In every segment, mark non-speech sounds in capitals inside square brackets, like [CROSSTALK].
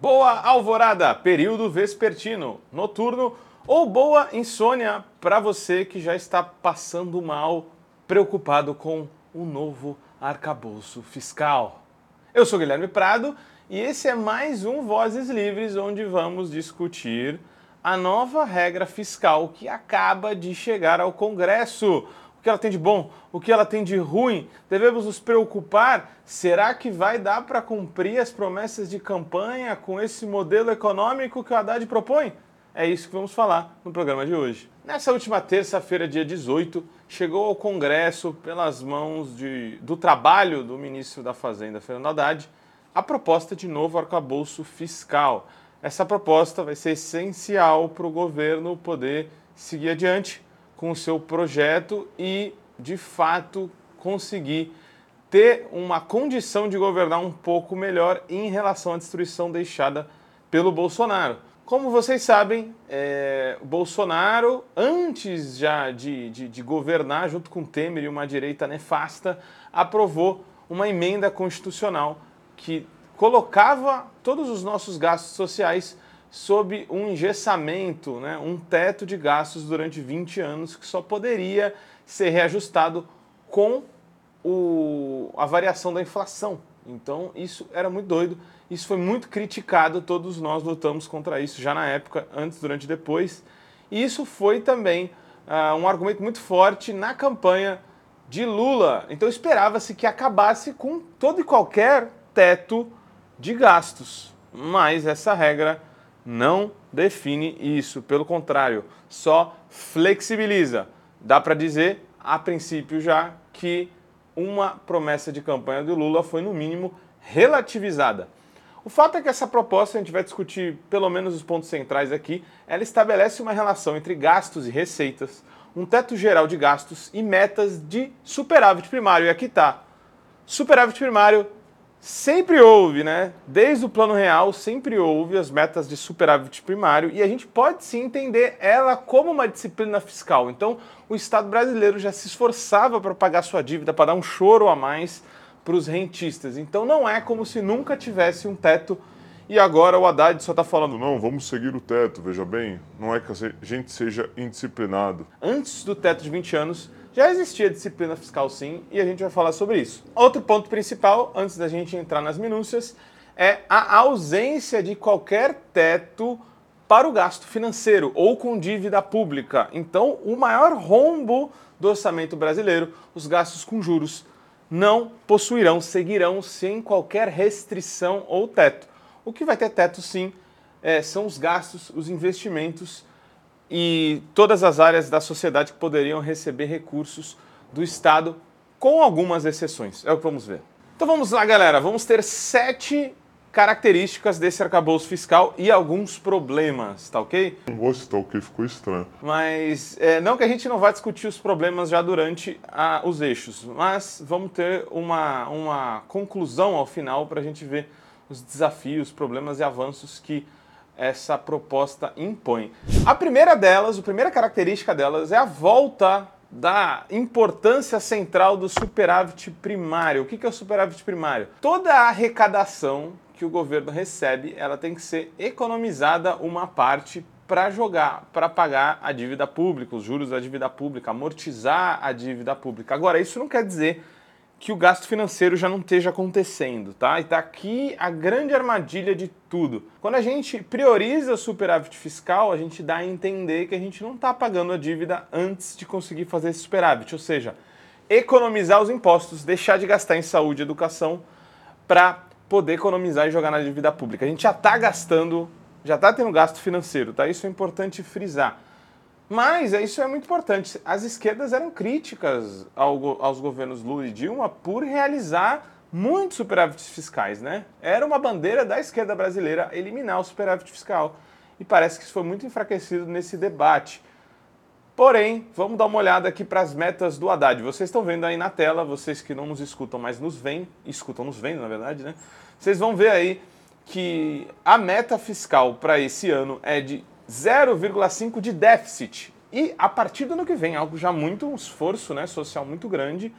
Boa alvorada, período vespertino, noturno ou boa insônia para você que já está passando mal, preocupado com o novo arcabouço fiscal. Eu sou Guilherme Prado e esse é mais um Vozes Livres onde vamos discutir a nova regra fiscal que acaba de chegar ao Congresso que ela tem de bom, o que ela tem de ruim. Devemos nos preocupar: será que vai dar para cumprir as promessas de campanha com esse modelo econômico que o Haddad propõe? É isso que vamos falar no programa de hoje. Nessa última terça-feira, dia 18, chegou ao Congresso, pelas mãos de, do trabalho do ministro da Fazenda, Fernando Haddad, a proposta de novo arcabouço fiscal. Essa proposta vai ser essencial para o governo poder seguir adiante com o seu projeto e, de fato, conseguir ter uma condição de governar um pouco melhor em relação à destruição deixada pelo Bolsonaro. Como vocês sabem, é, Bolsonaro, antes já de, de, de governar, junto com Temer e uma direita nefasta, aprovou uma emenda constitucional que colocava todos os nossos gastos sociais sob um engessamento, né, um teto de gastos durante 20 anos que só poderia ser reajustado com o, a variação da inflação. Então isso era muito doido, isso foi muito criticado, todos nós lutamos contra isso já na época, antes, durante e depois. E isso foi também uh, um argumento muito forte na campanha de Lula. Então esperava-se que acabasse com todo e qualquer teto de gastos. Mas essa regra não define isso, pelo contrário, só flexibiliza. Dá para dizer, a princípio já, que uma promessa de campanha do Lula foi, no mínimo, relativizada. O fato é que essa proposta, a gente vai discutir pelo menos os pontos centrais aqui, ela estabelece uma relação entre gastos e receitas, um teto geral de gastos e metas de superávit primário. E aqui está. Superávit primário sempre houve, né? Desde o plano real, sempre houve as metas de superávit primário e a gente pode sim entender ela como uma disciplina fiscal. Então, o Estado brasileiro já se esforçava para pagar sua dívida, para dar um choro a mais para os rentistas. Então, não é como se nunca tivesse um teto e agora o Haddad só está falando, não, vamos seguir o teto, veja bem, não é que a gente seja indisciplinado. Antes do teto de 20 anos, já existia disciplina fiscal sim, e a gente vai falar sobre isso. Outro ponto principal, antes da gente entrar nas minúcias, é a ausência de qualquer teto para o gasto financeiro ou com dívida pública. Então, o maior rombo do orçamento brasileiro, os gastos com juros, não possuirão, seguirão sem qualquer restrição ou teto. O que vai ter teto, sim, é, são os gastos, os investimentos e todas as áreas da sociedade que poderiam receber recursos do Estado, com algumas exceções. É o que vamos ver. Então vamos lá, galera. Vamos ter sete características desse arcabouço fiscal e alguns problemas, tá ok? Não o que ficou estranho. Mas é, não que a gente não vá discutir os problemas já durante a, os eixos, mas vamos ter uma, uma conclusão ao final para a gente ver os desafios, problemas e avanços que essa proposta impõe. A primeira delas, a primeira característica delas é a volta da importância central do superávit primário. O que é o superávit primário? Toda a arrecadação que o governo recebe, ela tem que ser economizada uma parte para jogar, para pagar a dívida pública, os juros da dívida pública, amortizar a dívida pública. Agora, isso não quer dizer que o gasto financeiro já não esteja acontecendo, tá? E tá aqui a grande armadilha de tudo. Quando a gente prioriza o superávit fiscal, a gente dá a entender que a gente não está pagando a dívida antes de conseguir fazer esse superávit, ou seja, economizar os impostos, deixar de gastar em saúde e educação para poder economizar e jogar na dívida pública. A gente já está gastando, já está tendo gasto financeiro, tá? Isso é importante frisar. Mas é, isso é muito importante. As esquerdas eram críticas ao, aos governos Lula e Dilma por realizar muitos superávites fiscais, né? Era uma bandeira da esquerda brasileira eliminar o superávit fiscal. E parece que isso foi muito enfraquecido nesse debate. Porém, vamos dar uma olhada aqui para as metas do Haddad. Vocês estão vendo aí na tela, vocês que não nos escutam, mas nos veem, escutam nos vendo, na verdade, né? Vocês vão ver aí que a meta fiscal para esse ano é de 0,5 de déficit. E a partir do ano que vem, algo já muito, um esforço né, social muito grande,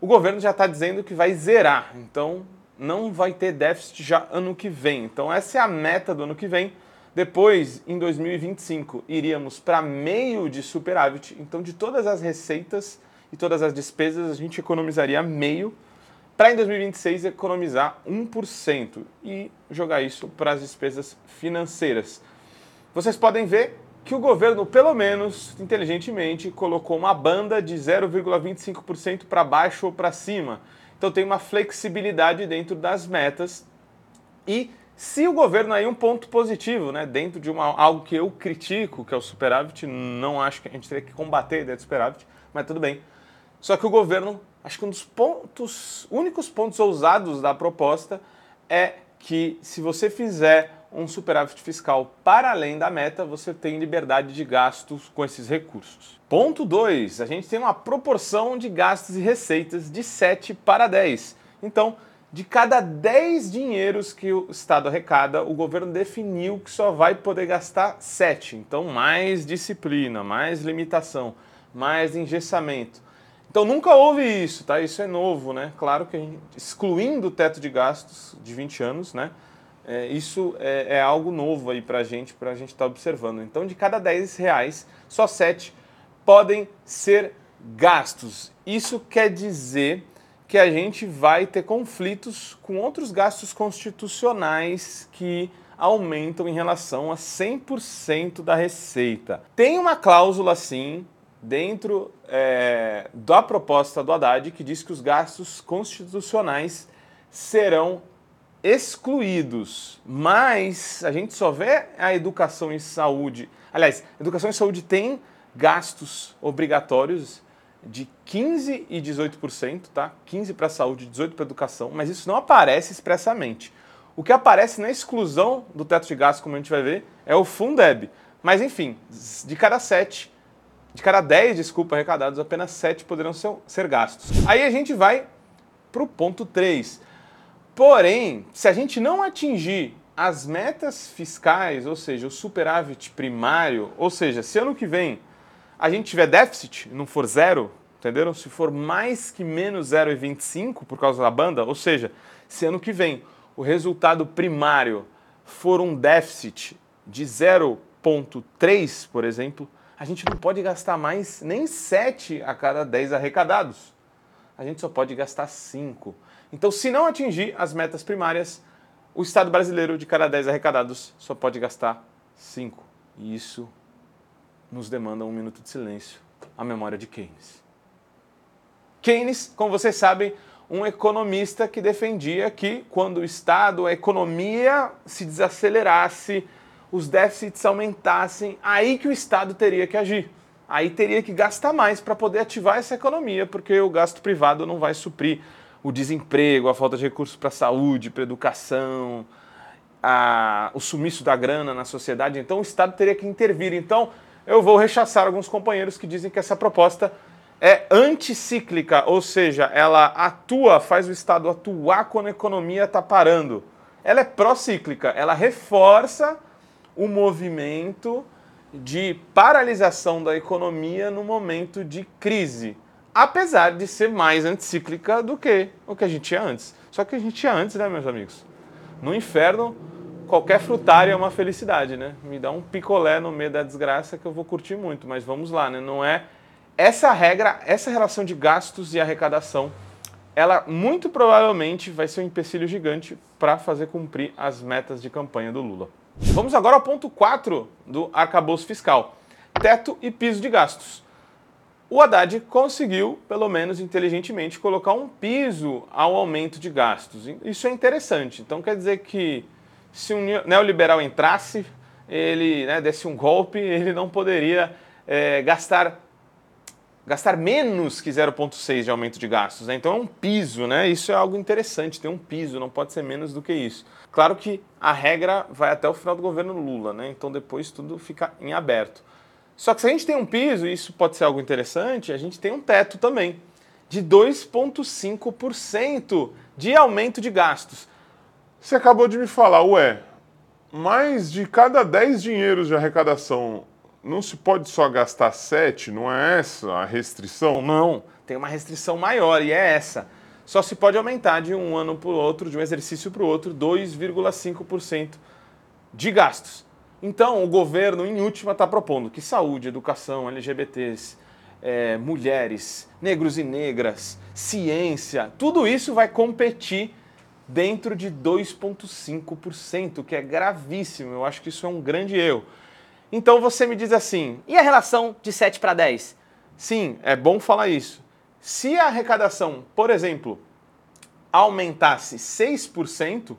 o governo já está dizendo que vai zerar. Então, não vai ter déficit já ano que vem. Então essa é a meta do ano que vem. Depois, em 2025, iríamos para meio de superávit. Então, de todas as receitas e todas as despesas, a gente economizaria meio para em 2026 economizar 1% e jogar isso para as despesas financeiras. Vocês podem ver que o governo, pelo menos inteligentemente, colocou uma banda de 0,25% para baixo ou para cima. Então tem uma flexibilidade dentro das metas. E se o governo aí um ponto positivo, né, dentro de uma, algo que eu critico, que é o superávit, não acho que a gente teria que combater a ideia do superávit, mas tudo bem. Só que o governo acho que um dos pontos, únicos pontos ousados da proposta é que se você fizer um superávit fiscal para além da meta, você tem liberdade de gastos com esses recursos. Ponto 2, a gente tem uma proporção de gastos e receitas de 7 para 10. Então, de cada 10 dinheiros que o Estado arrecada, o governo definiu que só vai poder gastar 7. Então, mais disciplina, mais limitação, mais engessamento. Então nunca houve isso, tá? Isso é novo, né? Claro que gente, excluindo o teto de gastos de 20 anos, né? É, isso é, é, algo novo aí para a gente, para a gente estar tá observando. Então de cada 10 reais, só 7 podem ser gastos. Isso quer dizer que a gente vai ter conflitos com outros gastos constitucionais que aumentam em relação a 100% da receita. Tem uma cláusula, sim, dentro é, da proposta do Haddad que diz que os gastos constitucionais serão excluídos, mas a gente só vê a educação e saúde. Aliás, educação e saúde tem gastos obrigatórios de 15 e 18%, tá? 15 para saúde, 18 para educação, mas isso não aparece expressamente. O que aparece na exclusão do teto de gastos, como a gente vai ver, é o Fundeb. Mas enfim, de cada sete de cada 10, desculpa, arrecadados, apenas 7 poderão ser, ser gastos. Aí a gente vai para o ponto 3. Porém, se a gente não atingir as metas fiscais, ou seja, o superávit primário, ou seja, se ano que vem a gente tiver déficit, não for zero, entenderam? Se for mais que menos 0,25 por causa da banda, ou seja, se ano que vem o resultado primário for um déficit de 0,3, por exemplo, a gente não pode gastar mais nem 7 a cada 10 arrecadados. A gente só pode gastar 5. Então, se não atingir as metas primárias, o Estado brasileiro, de cada 10 arrecadados, só pode gastar 5. E isso nos demanda um minuto de silêncio à memória de Keynes. Keynes, como vocês sabem, um economista que defendia que quando o Estado, a economia se desacelerasse, os déficits aumentassem, aí que o Estado teria que agir. Aí teria que gastar mais para poder ativar essa economia, porque o gasto privado não vai suprir o desemprego, a falta de recursos para a saúde, para a educação, a, o sumiço da grana na sociedade. Então o Estado teria que intervir. Então eu vou rechaçar alguns companheiros que dizem que essa proposta é anticíclica, ou seja, ela atua, faz o Estado atuar quando a economia está parando. Ela é pró-cíclica, ela reforça o movimento de paralisação da economia no momento de crise, apesar de ser mais anticíclica do que o que a gente tinha antes. Só que a gente tinha antes, né, meus amigos? No inferno, qualquer frutária é uma felicidade, né? Me dá um picolé no meio da desgraça que eu vou curtir muito, mas vamos lá, né? Não é essa regra, essa relação de gastos e arrecadação, ela muito provavelmente vai ser um empecilho gigante para fazer cumprir as metas de campanha do Lula. Vamos agora ao ponto 4 do arcabouço fiscal: teto e piso de gastos. O Haddad conseguiu, pelo menos inteligentemente, colocar um piso ao aumento de gastos. Isso é interessante. Então quer dizer que se um neoliberal entrasse, ele né, desse um golpe, [LAUGHS] ele não poderia é, gastar gastar menos que 0,6 de aumento de gastos. Né? Então é um piso, né? Isso é algo interessante, tem um piso, não pode ser menos do que isso. Claro que a regra vai até o final do governo Lula, né? Então depois tudo fica em aberto. Só que se a gente tem um piso, e isso pode ser algo interessante, a gente tem um teto também de 2,5% de aumento de gastos. Você acabou de me falar, ué, mais de cada 10 dinheiros de arrecadação não se pode só gastar 7? Não é essa a restrição? Não, tem uma restrição maior e é essa. só se pode aumentar de um ano para o outro, de um exercício para o outro, 2,5% de gastos. Então, o governo, em última, está propondo que saúde, educação, LGBTs, é, mulheres, negros e negras, ciência, tudo isso vai competir dentro de 2,5%, que é gravíssimo. Eu acho que isso é um grande erro. Então você me diz assim: e a relação de 7 para 10? Sim, é bom falar isso. Se a arrecadação, por exemplo, aumentasse 6%,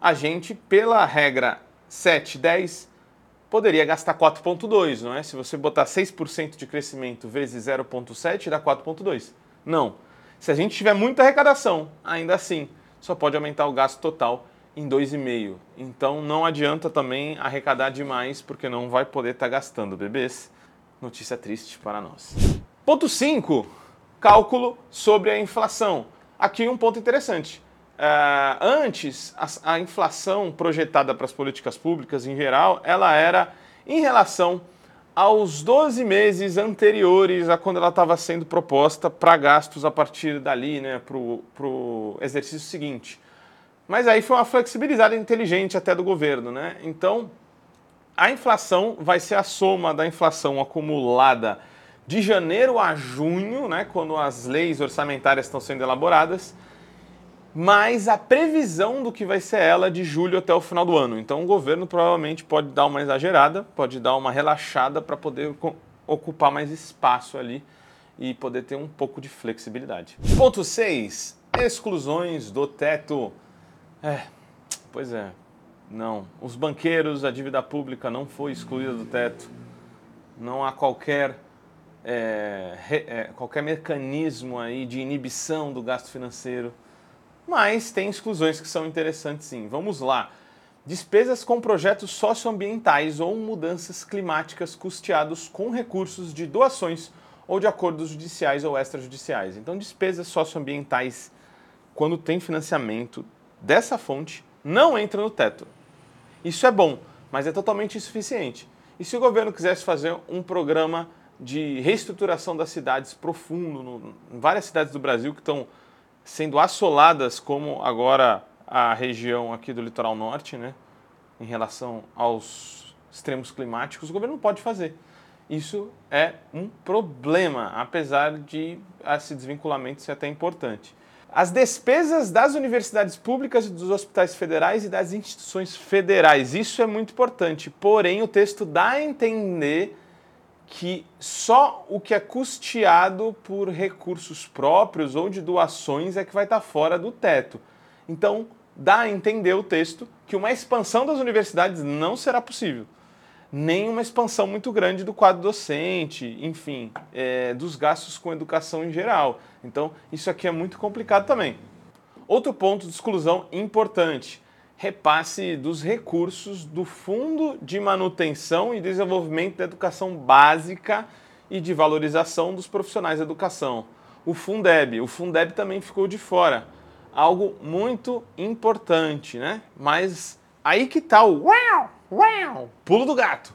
a gente, pela regra 7, 10, poderia gastar 4,2, não é? Se você botar 6% de crescimento vezes 0,7, dá 4,2. Não. Se a gente tiver muita arrecadação, ainda assim, só pode aumentar o gasto total em 2,5. Então não adianta também arrecadar demais, porque não vai poder estar tá gastando, bebês. Notícia triste para nós. Ponto 5. Cálculo sobre a inflação. Aqui um ponto interessante. Uh, antes, a, a inflação projetada para as políticas públicas em geral, ela era em relação aos 12 meses anteriores a quando ela estava sendo proposta para gastos a partir dali, né, para o exercício seguinte. Mas aí foi uma flexibilizada inteligente até do governo, né? Então, a inflação vai ser a soma da inflação acumulada de janeiro a junho, né, quando as leis orçamentárias estão sendo elaboradas, mais a previsão do que vai ser ela de julho até o final do ano. Então o governo provavelmente pode dar uma exagerada, pode dar uma relaxada para poder ocupar mais espaço ali e poder ter um pouco de flexibilidade. Ponto 6. Exclusões do teto. É, pois é. Não. Os banqueiros, a dívida pública não foi excluída do teto. Não há qualquer, é, é, qualquer mecanismo aí de inibição do gasto financeiro mas tem exclusões que são interessantes sim. Vamos lá. Despesas com projetos socioambientais ou mudanças climáticas custeados com recursos de doações ou de acordos judiciais ou extrajudiciais. Então, despesas socioambientais, quando tem financiamento dessa fonte, não entra no teto. Isso é bom, mas é totalmente insuficiente. E se o governo quisesse fazer um programa de reestruturação das cidades profundo, no, em várias cidades do Brasil que estão sendo assoladas, como agora a região aqui do litoral norte, né, em relação aos extremos climáticos, o governo não pode fazer. Isso é um problema, apesar de esse desvinculamento ser até importante. As despesas das universidades públicas, dos hospitais federais e das instituições federais. Isso é muito importante. Porém, o texto dá a entender que só o que é custeado por recursos próprios ou de doações é que vai estar fora do teto. Então, dá a entender o texto que uma expansão das universidades não será possível, nem uma expansão muito grande do quadro docente, enfim, é, dos gastos com educação em geral. Então, isso aqui é muito complicado também. Outro ponto de exclusão importante repasse dos recursos do Fundo de Manutenção e Desenvolvimento da Educação Básica e de Valorização dos Profissionais da Educação, o Fundeb. O Fundeb também ficou de fora. Algo muito importante, né? Mas aí que tá o uau, uau, pulo do gato.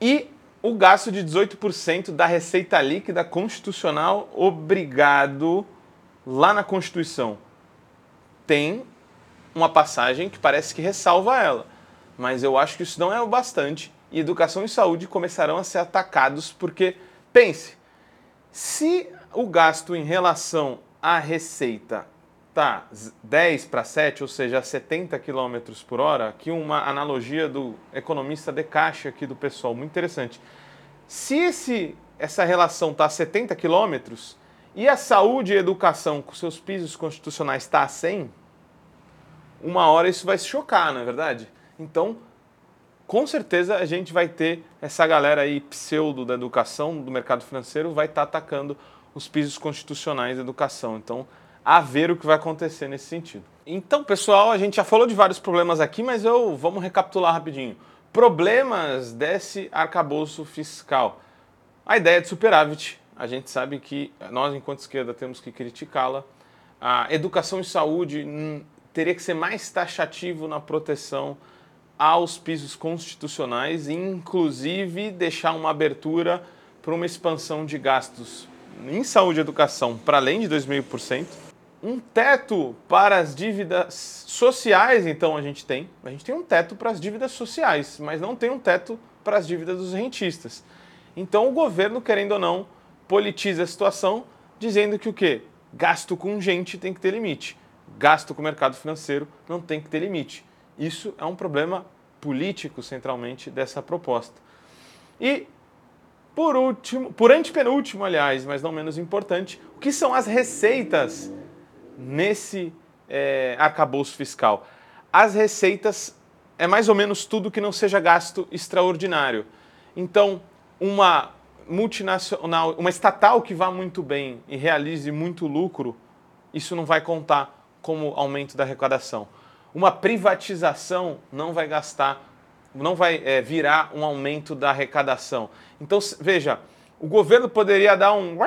E o gasto de 18% da receita líquida constitucional obrigado lá na Constituição. Tem uma passagem que parece que ressalva ela. Mas eu acho que isso não é o bastante e educação e saúde começarão a ser atacados porque, pense, se o gasto em relação à receita tá 10 para 7, ou seja, 70 km por hora, aqui uma analogia do economista de caixa aqui do pessoal, muito interessante. Se esse, essa relação está a 70 km e a saúde e a educação com seus pisos constitucionais está a 100, uma hora isso vai se chocar, não é verdade? Então, com certeza a gente vai ter essa galera aí pseudo da educação, do mercado financeiro, vai estar tá atacando os pisos constitucionais da educação. Então, a ver o que vai acontecer nesse sentido. Então, pessoal, a gente já falou de vários problemas aqui, mas eu vamos recapitular rapidinho. Problemas desse arcabouço fiscal. A ideia de superávit, a gente sabe que nós, enquanto esquerda, temos que criticá-la. A educação e saúde hum, teria que ser mais taxativo na proteção aos pisos constitucionais, inclusive deixar uma abertura para uma expansão de gastos em saúde e educação para além de 2,5%. Um teto para as dívidas sociais, então a gente tem. A gente tem um teto para as dívidas sociais, mas não tem um teto para as dívidas dos rentistas. Então o governo, querendo ou não, politiza a situação, dizendo que o quê? Gasto com gente tem que ter limite. Gasto com o mercado financeiro não tem que ter limite. Isso é um problema político, centralmente, dessa proposta. E, por último, por antepenúltimo, aliás, mas não menos importante, o que são as receitas nesse é, arcabouço fiscal? As receitas é mais ou menos tudo que não seja gasto extraordinário. Então, uma multinacional, uma estatal que vá muito bem e realize muito lucro, isso não vai contar como aumento da arrecadação. Uma privatização não vai gastar, não vai é, virar um aumento da arrecadação. Então, veja, o governo poderia dar um,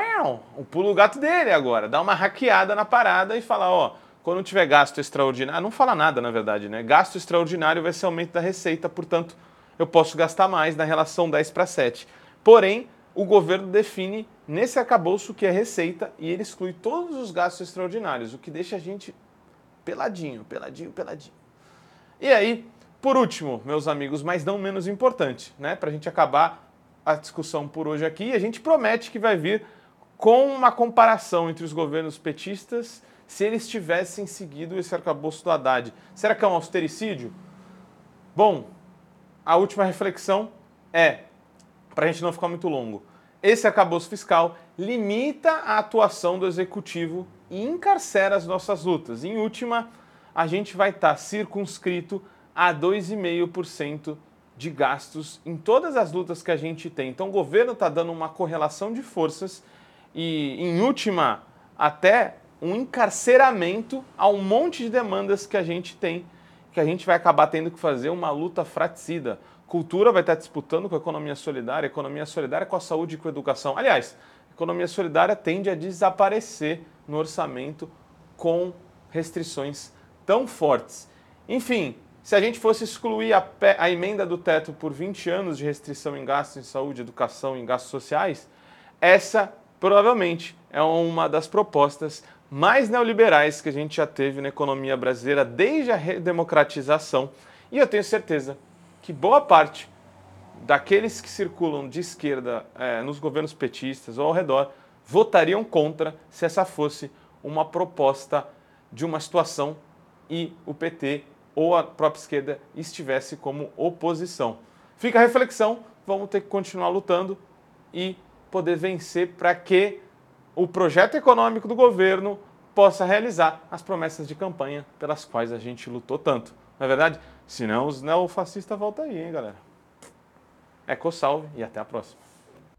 um pulo gato dele agora, dar uma hackeada na parada e falar, ó, quando tiver gasto extraordinário, não fala nada na verdade, né? Gasto extraordinário vai ser aumento da receita, portanto, eu posso gastar mais na relação 10 para 7. Porém, o governo define nesse acabouço que é receita e ele exclui todos os gastos extraordinários, o que deixa a gente peladinho, peladinho, peladinho. E aí, por último, meus amigos, mas não menos importante, né, para a gente acabar a discussão por hoje aqui, a gente promete que vai vir com uma comparação entre os governos petistas se eles tivessem seguido esse arcabouço do Haddad. Será que é um austericídio? Bom, a última reflexão é para a gente não ficar muito longo. Esse arcabouço fiscal limita a atuação do executivo e encarcera as nossas lutas. Em última, a gente vai estar tá circunscrito a 2,5% de gastos em todas as lutas que a gente tem. Então, o governo está dando uma correlação de forças e, em última, até um encarceramento a um monte de demandas que a gente tem, que a gente vai acabar tendo que fazer uma luta fraticida. Cultura vai estar disputando com a economia solidária, economia solidária com a saúde e com a educação. Aliás, a economia solidária tende a desaparecer no orçamento com restrições tão fortes. Enfim, se a gente fosse excluir a, a, emenda do teto por 20 anos de restrição em gastos em saúde, educação e em gastos sociais, essa provavelmente é uma das propostas mais neoliberais que a gente já teve na economia brasileira desde a redemocratização. E eu tenho certeza que boa parte daqueles que circulam de esquerda é, nos governos petistas ou ao redor votariam contra se essa fosse uma proposta de uma situação e o PT ou a própria esquerda estivesse como oposição. Fica a reflexão, vamos ter que continuar lutando e poder vencer para que o projeto econômico do governo possa realizar as promessas de campanha pelas quais a gente lutou tanto. Não é verdade? Senão os neofascistas voltam aí, hein, galera? Eco salve e até a próxima.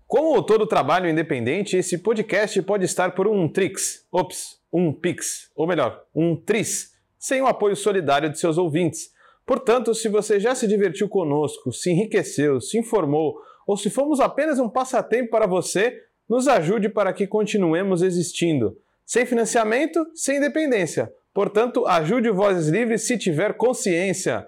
Como todo trabalho independente, esse podcast pode estar por um Trix, ops, um Pix, ou melhor, um Tris, sem o apoio solidário de seus ouvintes. Portanto, se você já se divertiu conosco, se enriqueceu, se informou, ou se fomos apenas um passatempo para você, nos ajude para que continuemos existindo. Sem financiamento, sem independência. Portanto, ajude o Vozes Livres se tiver consciência.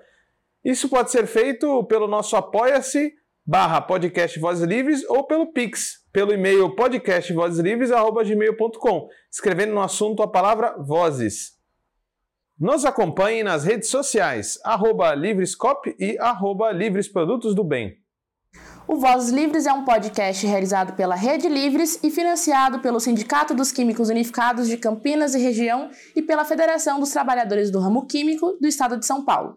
Isso pode ser feito pelo nosso apoia-se barra podcast Vozes Livres ou pelo Pix, pelo e-mail podcastvozeslivres.gmail.com, escrevendo no assunto a palavra Vozes. Nos acompanhe nas redes sociais, arroba Livrescop e arroba Livres Produtos do Bem. O Vozes Livres é um podcast realizado pela Rede Livres e financiado pelo Sindicato dos Químicos Unificados de Campinas e Região e pela Federação dos Trabalhadores do Ramo Químico do Estado de São Paulo.